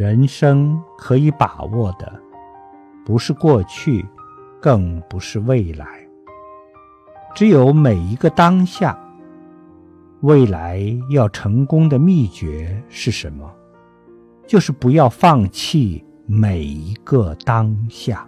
人生可以把握的不是过去更不是未来。只有每一个当下未来要成功的秘诀是什么？就是不要放弃每一个当下。